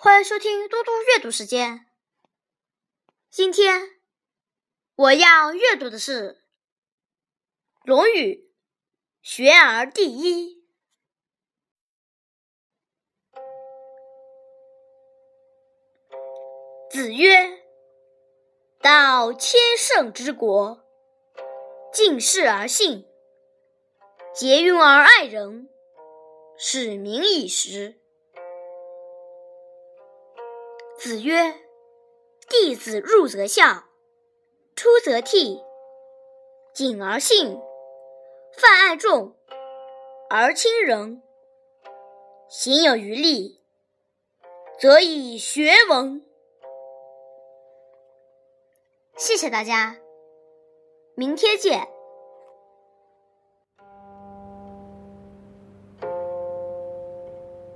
欢迎收听嘟嘟阅读时间。今天我要阅读的是《论语·学而第一》。子曰：“道千乘之国，敬事而信，节运而爱人，使民以时。”子曰：“弟子入则孝，出则悌，谨而信，泛爱众，而亲仁。行有余力，则以学文。”谢谢大家，明天见。